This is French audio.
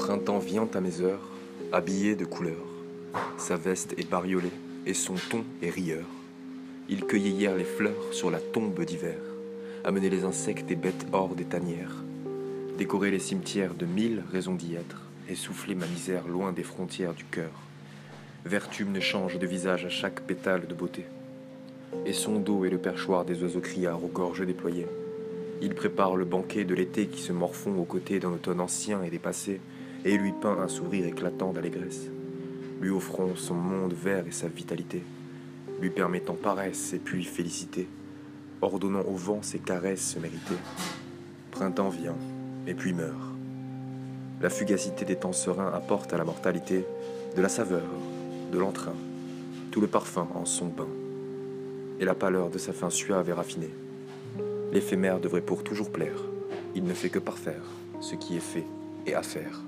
printemps vient à mes heures, habillé de couleurs. Sa veste est bariolée et son ton est rieur. Il cueillait hier les fleurs sur la tombe d'hiver, amenait les insectes et bêtes hors des tanières, décorer les cimetières de mille raisons d'y être et ma misère loin des frontières du cœur. Vertume ne change de visage à chaque pétale de beauté. Et son dos est le perchoir des oiseaux criards aux gorges déployées. Il prépare le banquet de l'été qui se morfond aux côtés d'un automne ancien et dépassé, et lui peint un sourire éclatant d'allégresse, lui offrant son monde vert et sa vitalité, lui permettant paresse et puis félicité, ordonnant au vent ses caresses méritées. Printemps vient, et puis meurt. La fugacité des temps sereins apporte à la mortalité de la saveur, de l'entrain, tout le parfum en son bain, et la pâleur de sa fin suave et raffinée. L'éphémère devrait pour toujours plaire. Il ne fait que parfaire ce qui est fait et à faire.